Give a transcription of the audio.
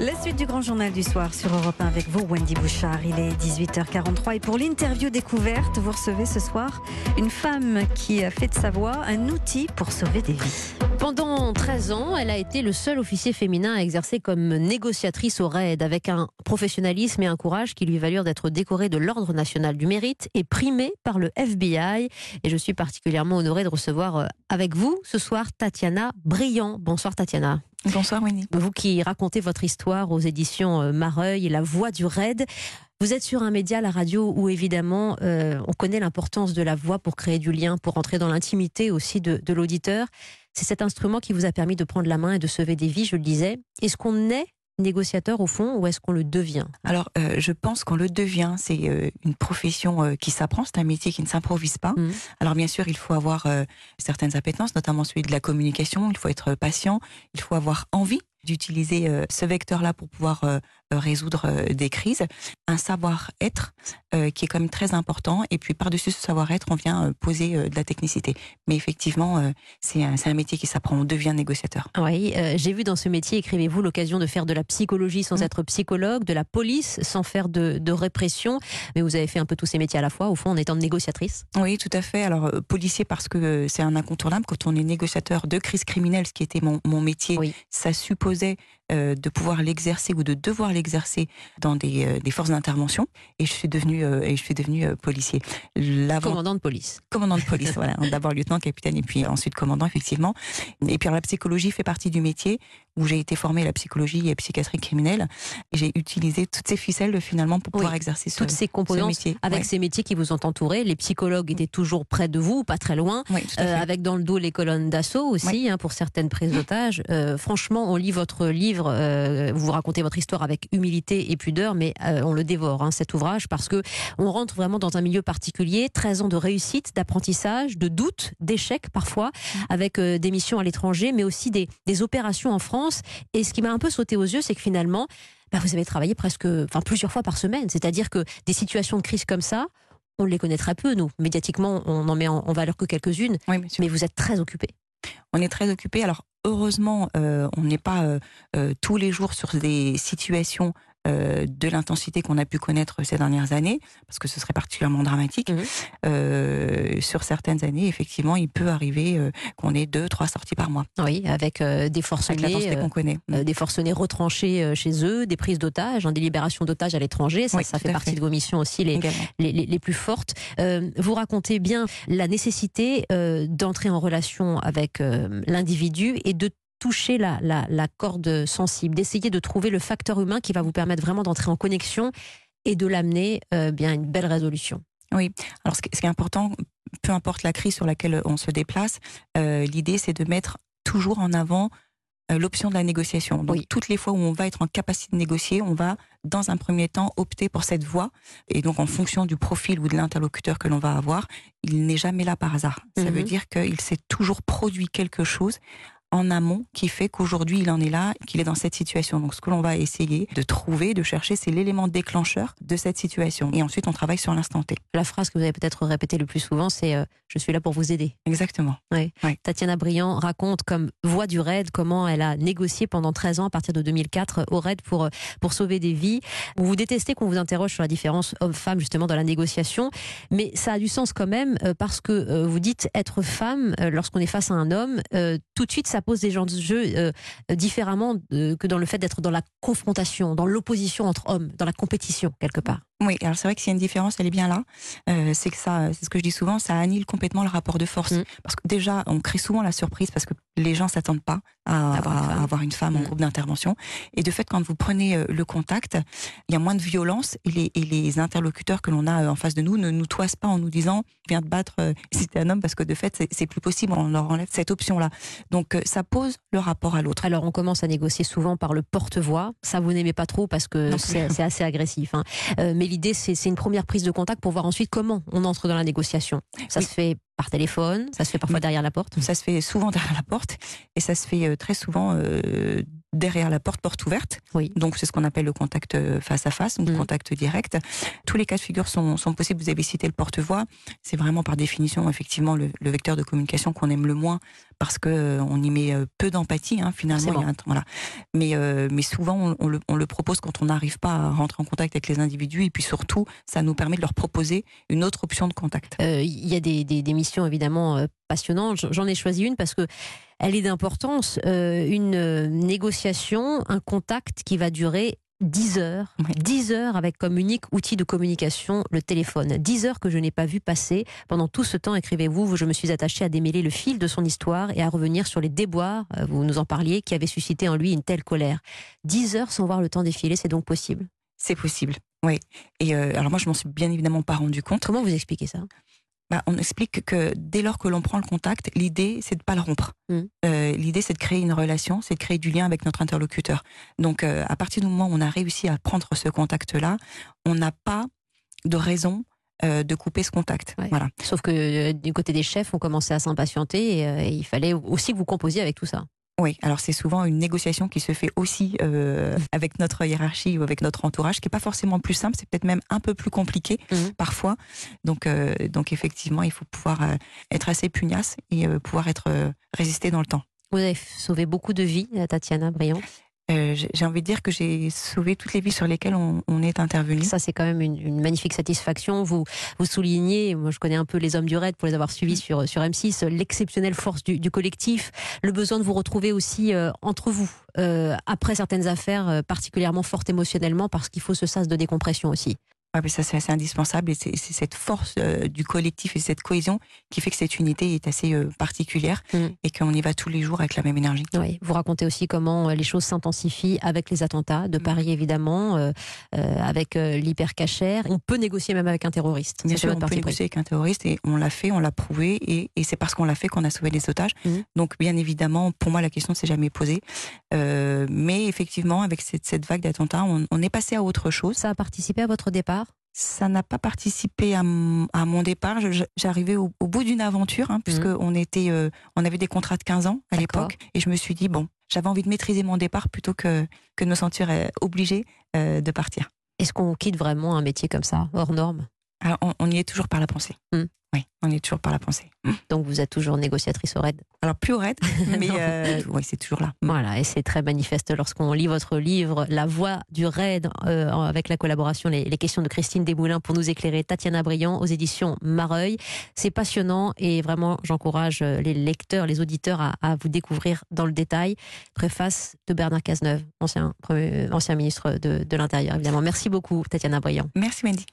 La suite du grand journal du soir sur Europe 1 avec vous, Wendy Bouchard. Il est 18h43 et pour l'interview découverte, vous recevez ce soir une femme qui a fait de sa voix un outil pour sauver des vies. Pendant 13 ans, elle a été le seul officier féminin à exercer comme négociatrice au RAID avec un professionnalisme et un courage qui lui valurent d'être décorée de l'Ordre national du mérite et primée par le FBI. Et je suis particulièrement honorée de recevoir euh, avec vous ce soir Tatiana Brillant. Bonsoir Tatiana. Bonsoir Winnie. Vous qui racontez votre histoire aux éditions euh, Mareuil La Voix du Raid. Vous êtes sur un média, la radio, où évidemment euh, on connaît l'importance de la voix pour créer du lien, pour entrer dans l'intimité aussi de, de l'auditeur. C'est cet instrument qui vous a permis de prendre la main et de sauver des vies, je le disais. Est-ce qu'on est négociateur au fond ou est-ce qu'on le devient? Alors, euh, je pense qu'on le devient. C'est euh, une profession euh, qui s'apprend, c'est un métier qui ne s'improvise pas. Mhm. Alors, bien sûr, il faut avoir certaines appétences, notamment celui de la communication. Il faut être patient, il faut avoir envie d'utiliser ce vecteur-là pour pouvoir résoudre euh, des crises. Un savoir-être euh, qui est quand même très important. Et puis, par-dessus ce savoir-être, on vient euh, poser euh, de la technicité. Mais effectivement, euh, c'est un, métier qui s'apprend. On devient négociateur. Oui, euh, j'ai vu dans ce métier, écrivez-vous, l'occasion de faire de la psychologie sans Mhm. être psychologue, de la police sans faire de, de répression. Mais vous avez fait un peu tous ces métiers à la fois, au fond, en étant négociatrice. Oui, tout à fait. Alors, euh, policier, parce que euh, c'est un incontournable. Quand on est négociateur de crise criminelle, ce qui était mon, mon métier, Oui. ça supposait euh, de pouvoir l'exercer ou de devoir l'exercer dans des, euh, des forces d'intervention. Et je suis devenu euh, et je suis devenu euh, policier. Commandant de police. commandant de police, voilà. D'abord lieutenant, capitaine et puis ensuite commandant, effectivement. Et puis alors, la psychologie fait partie du métier où j'ai été formée à la psychologie et psychiatrie criminelle. J'ai utilisé toutes ces ficelles finalement pour Oui, pouvoir exercer ce, Toutes ces ce composantes métier. avec Ouais. ces métiers qui vous ont entouré. Les psychologues étaient toujours près de vous, pas très loin. Oui, à Euh, avec dans le dos les colonnes d'assaut aussi, hein, pour certaines prises d'otages. Euh, franchement, on lit votre livre, euh, vous racontez votre histoire avec humilité et pudeur, mais euh, on le dévore, hein, cet ouvrage, parce que on rentre vraiment dans un milieu particulier, 13 ans de réussite, d'apprentissage, de doute, d'échecs parfois, avec euh, des missions à l'étranger, mais aussi des, des opérations en France. Et ce qui m'a un peu sauté aux yeux, c'est que finalement, bah, vous avez travaillé presque, enfin plusieurs fois par semaine. C'est-à-dire que des situations de crise comme ça, on les connaît très peu, nous. Médiatiquement, on n'en met en, en valeur que quelques-unes, Oui, mais vous êtes très occupé. On est très occupé. Alors heureusement, euh, on n'est pas euh, euh, tous les jours sur des situations euh, de l'intensité qu'on a pu connaître ces dernières années, parce que ce serait particulièrement dramatique. Mhm. Euh, sur certaines années, effectivement, il peut arriver euh, qu'on ait deux, trois sorties par mois, Oui, avec des forcenés, qu'on connaît. des forcenés retranchés chez eux, des prises d'otages, hein, des libérations d'otages à l'étranger. Ça, Oui, ça tout fait partie fait. de vos missions aussi, les, les, les- les plus fortes. Vous racontez bien la nécessité d'entrer en relation avec l'individu et de toucher la, la, la corde sensible, d'essayer de trouver le facteur humain qui va vous permettre vraiment d'entrer en connexion et de l'amener euh, bien à une belle résolution. Alors, ce qui est important, peu importe la crise sur laquelle on se déplace, euh, l'idée c'est de mettre toujours en avant euh, l'option de la négociation. Donc, Oui. toutes les fois où on va être en capacité de négocier, on va, dans un premier temps, opter pour cette voie. Et donc, en fonction du profil ou de l'interlocuteur que l'on va avoir, il n'est jamais là par hasard. Ça Mhm. veut dire qu'il s'est toujours produit quelque chose en amont qui fait qu'aujourd'hui il en est là, qu'il est dans cette situation. Donc ce que l'on va essayer de trouver, de chercher, c'est l'élément déclencheur de cette situation. Et ensuite on travaille sur l'instant T. La phrase que vous avez peut-être répétée le plus souvent, c'est euh, Je suis là pour vous aider ». Exactement. Tatiana Briand raconte comme voix du RAID comment elle a négocié pendant 13 ans à partir de 2004 au RAID pour, euh, pour sauver des vies. Vous détestez qu'on vous interroge sur la différence homme-femme justement dans la négociation, mais ça a du sens quand même euh, parce que euh, vous dites être femme lorsqu'on est face à un homme, tout de suite ça pose des gens de jeu euh, différemment que dans le fait d'être dans la confrontation, dans l'opposition entre hommes, dans la compétition quelque part. Oui, alors c'est vrai que s'il y a une différence, elle est bien là. Euh, c'est que ça, c'est ce que je dis souvent, ça annule complètement le rapport de force. Mm. Parce que déjà, on crée souvent la surprise parce que les gens s'attendent pas à, Avoir une à femme. avoir une femme en Mm. groupe d'intervention. Et de fait, quand vous prenez euh, le contact, il y a moins de violence et les, et les interlocuteurs que l'on a euh, en face de nous ne nous toisent pas en nous disant viens te battre euh, si t'es un homme parce que de fait, c'est- plus possible. On leur enlève cette option-là. Donc, euh, ça pose le rapport à l'autre. Alors on commence à négocier souvent par le porte-voix. Ça vous n'aimez pas trop parce que c'est assez agressif. hein. Euh, mais l'idée c'est une première prise de contact pour voir ensuite comment on entre dans la négociation. Ça Oui. se fait par téléphone, ça se fait parfois derrière la porte. Ça se fait souvent derrière la porte et ça se fait euh, très souvent euh, derrière la porte, porte ouverte. Oui. Donc c'est ce qu'on appelle le contact euh, face à face, donc Mm. contact direct. Tous les cas de figure sont, sont possibles. Vous avez cité le porte-voix. C'est vraiment par définition effectivement le, le vecteur de communication qu'on aime le moins parce que euh, on y met euh, peu d'empathie hein, finalement. Forcément. Il y a un temps- voilà. Mais euh, mais souvent on, on le, on le propose quand on n'arrive pas à rentrer en contact avec les individus et puis surtout ça nous permet de leur proposer une autre option de contact. Euh, Il y a des, des, des missions évidemment passionnantes. J'en ai choisi une parce que elle est d'importance. Euh, une négociation, un contact qui va durer 10 heures. Oui. 10 heures avec comme unique outil de communication le téléphone. 10 heures que je n'ai pas vu passer. Pendant tout ce temps, écrivez-vous, je me suis attachée à démêler le fil de son histoire et à revenir sur les déboires, euh, vous nous en parliez, qui avaient suscité en lui une telle colère. 10 heures sans voir le temps défiler, c'est donc possible? C'est possible. Oui. Et euh, alors moi je m'en suis bien évidemment pas rendu compte. Comment vous expliquez ça? Bah, on explique que dès lors que l'on prend le contact, l'idée c'est de pas le rompre. Mm. Euh, l'idée c'est de créer une relation, c'est de créer du lien avec notre interlocuteur. Donc euh, à partir du moment où on a réussi à prendre ce contact-là, on n'a pas de raison euh, de couper ce contact. Ouais. Voilà. Sauf que euh, du côté des chefs, on commençait à s'impatienter et, euh, et il fallait aussi que vous composiez avec tout ça. Oui. Alors c'est souvent une négociation qui se fait aussi euh, avec notre hiérarchie ou avec notre entourage, qui est pas forcément plus simple. C'est peut-être même un peu plus compliqué Mhm. parfois. Donc euh, donc effectivement, il faut pouvoir euh, être assez pugnace et pouvoir être résister dans le temps. Vous avez sauvé beaucoup de vies, Tatiana Briand. Euh, j'ai envie de dire que j'ai sauvé toutes les vies sur lesquelles on, on est intervenu. Ça, c'est quand même une, une magnifique satisfaction. Vous, vous soulignez, moi je connais un peu les hommes du raid pour les avoir suivis sur, sur M6, l'exceptionnelle force du, du collectif, le besoin de vous retrouver aussi euh, entre vous, euh, après certaines affaires euh, particulièrement fortes émotionnellement, parce qu'il faut ce sas de décompression aussi. Ouais, mais ça, c'est assez indispensable et c'est cette force euh, du collectif et cette cohésion qui fait que cette unité est assez euh, particulière Mhm. et qu'on y va tous les jours avec la même énergie. Oui, vous racontez aussi comment euh, les choses s'intensifient avec les attentats de Mm. Paris, évidemment, euh, avec l'hypercachère. On peut négocier même avec un terroriste. Bien sûr, on peut négocier avec un terroriste et on l'a fait, on l'a prouvé et, et c'est parce qu'on l'a fait qu'on a sauvé les otages. Mhm. Donc, bien évidemment, pour moi, la question ne s'est jamais posée. Mais effectivement, avec cette, cette vague d'attentats, on, on est passé à autre chose. Ça a participé à votre départ Ça n'a pas participé à, mon- à mon départ. J'arrivais au, au bout d'une aventure, hein, puisque on était, euh, on avait des contrats de 15 ans à l'époque, et je me suis dit bon, j'avais envie de maîtriser mon départ plutôt que que de me sentir euh, obligée euh, de partir. Est-ce qu'on quitte vraiment un métier comme ça, hors norme? Alors, on, on y est toujours par la pensée. Mm. Oui, on est toujours par la pensée. Mm. Donc vous êtes toujours négociatrice au RAID? Alors plus au raid, mais euh, oui, c'est toujours là. Mm. Voilà, et c'est très manifeste lorsqu'on lit votre livre La voix du RAID, euh, avec la collaboration, les, les questions de Christine Desmoulins pour nous éclairer, Tatiana Briand aux éditions Mareuil. C'est passionnant et vraiment, j'encourage euh, les lecteurs, les auditeurs à, à vous découvrir dans le détail. Préface de Bernard Cazeneuve, ancien, premier- ancien ministre de, de l'Intérieur, évidemment. Merci beaucoup, Tatiana Briand. Merci Wendy.